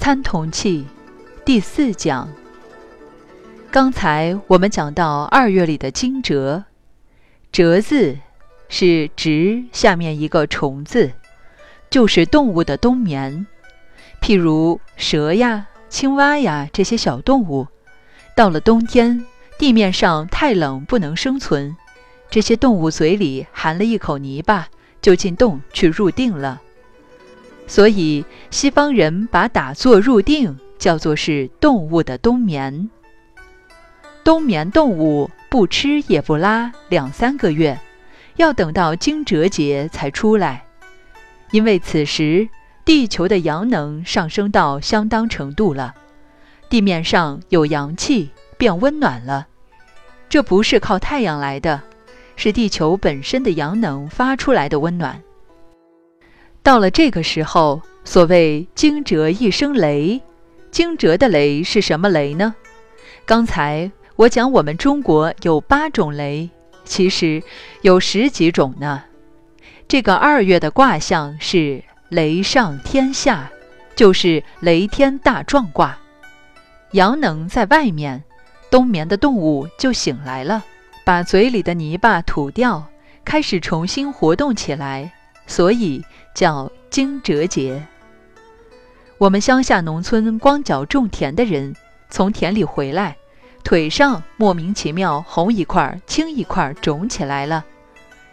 参同契第四讲。刚才我们讲到二月里的惊蛰，蛰字是直下面一个虫字，就是动物的冬眠。譬如蛇呀、青蛙呀这些小动物，到了冬天，地面上太冷不能生存，这些动物嘴里含了一口泥巴，就进洞去入定了。所以西方人把打坐入定叫做是动物的冬眠。冬眠动物不吃也不拉两三个月，要等到惊蛰节才出来，因为此时地球的阳能上升到相当程度了，地面上有阳气变温暖了。这不是靠太阳来的，是地球本身的阳能发出来的温暖。到了这个时候，所谓惊蛰一声雷，惊蛰的雷是什么雷呢？刚才我讲我们中国有八种雷，其实有十几种呢。这个二月的卦象是雷上天下，就是雷天大壮卦。阳能在外面，冬眠的动物就醒来了，把嘴里的泥巴吐掉，开始重新活动起来，所以。叫惊蛰节。我们乡下农村光脚种田的人，从田里回来，腿上莫名其妙红一块、青一块肿起来了，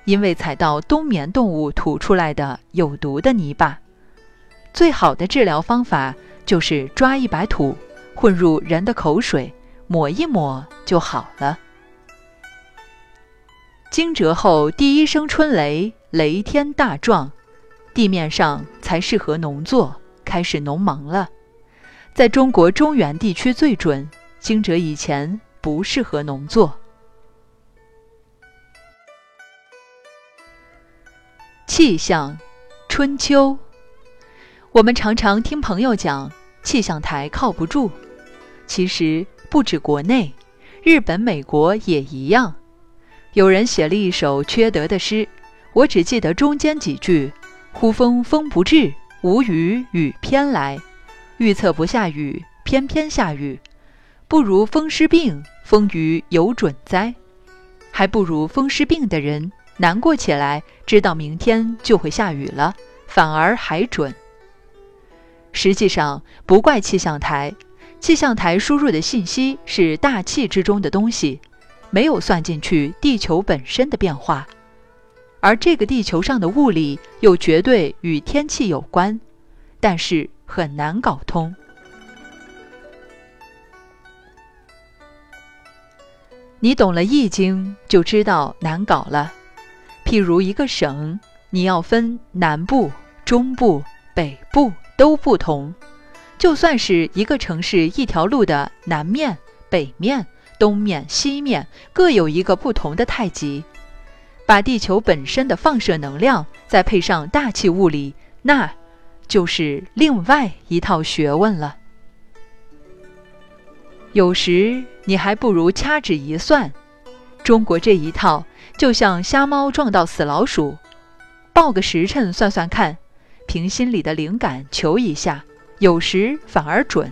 因为踩到冬眠动物吐出来的有毒的泥巴。最好的治疗方法就是抓一把土，混入人的口水，抹一抹就好了。惊蛰后第一声春雷，雷天大壮。地面上才适合农作，开始农忙了。在中国中原地区最准，惊蛰以前不适合农作。气象，春秋。我们常常听朋友讲气象台靠不住，其实不止国内，日本、美国也一样。有人写了一首缺德的诗，我只记得中间几句。呼风风不至，无雨雨偏来。预测不下雨，偏偏下雨。不如风湿病，风雨有准灾。还不如风湿病的人难过起来，知道明天就会下雨了，反而还准。实际上不怪气象台，气象台输入的信息是大气之中的东西，没有算进去地球本身的变化。而这个地球上的物理又绝对与天气有关，但是很难搞通。你懂了《易经》，就知道难搞了。譬如一个省，你要分南部、中部、北部都不同；就算是一个城市一条路的南面、北面、东面、西面，各有一个不同的太极。把地球本身的放射能量再配上大气物理，那就是另外一套学问了。有时你还不如掐指一算，中国这一套就像瞎猫撞到死老鼠，报个时辰算算看，凭心里的灵感求一下，有时反而准。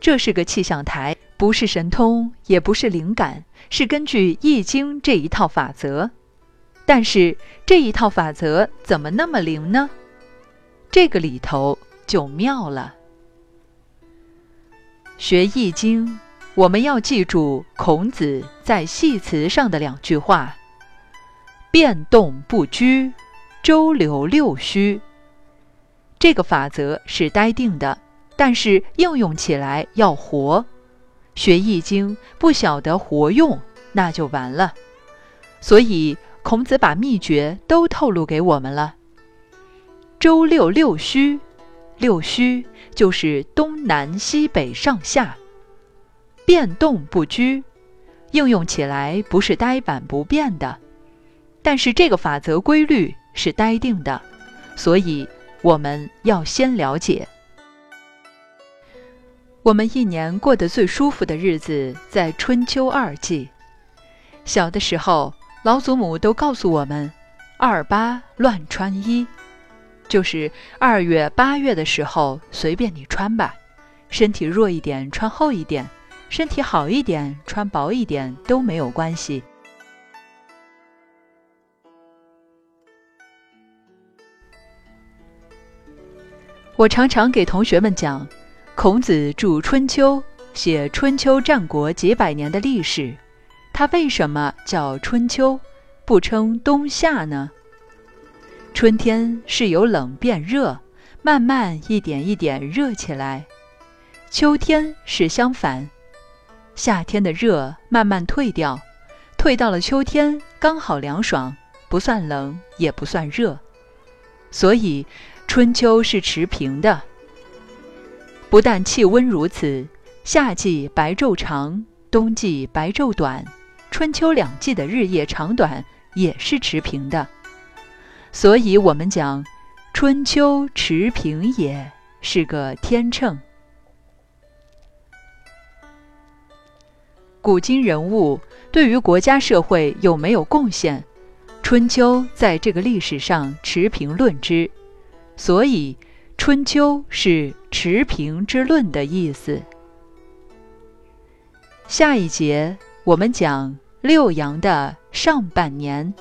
这是个气象台，不是神通，也不是灵感，是根据《易经》这一套法则。但是这一套法则怎么那么灵呢？这个里头就妙了。学《易经》，我们要记住孔子在系辞上的两句话：“变动不居，周流六虚。”这个法则是呆定的，但是应用起来要活。学《易经》不晓得活用，那就完了。所以。孔子把秘诀都透露给我们了。周六六虚，六虚就是东南西北上下，变动不居，应用起来不是呆板不变的，但是这个法则规律是呆定的，所以我们要先了解。我们一年过得最舒服的日子在春秋二季，小的时候。老祖母都告诉我们：“二八乱穿衣。”就是二月、八月的时候随便你穿吧，身体弱一点穿厚一点，身体好一点穿薄一点都没有关系。我常常给同学们讲，孔子著《春秋》，写春秋战国几百年的历史，它为什么叫春秋，不称冬夏呢？春天是由冷变热，慢慢一点一点热起来；秋天是相反，夏天的热慢慢退掉，退到了秋天刚好凉爽，不算冷也不算热，所以春秋是持平的。不但气温如此，夏季白昼长，冬季白昼短，春秋两季的日夜长短也是持平的。所以，我们讲“春秋持平也”是个天秤。古今人物对于国家社会有没有贡献，春秋在这个历史上持平论之，所以“春秋”是持平之论的意思。下一节我们讲六阳的上半年。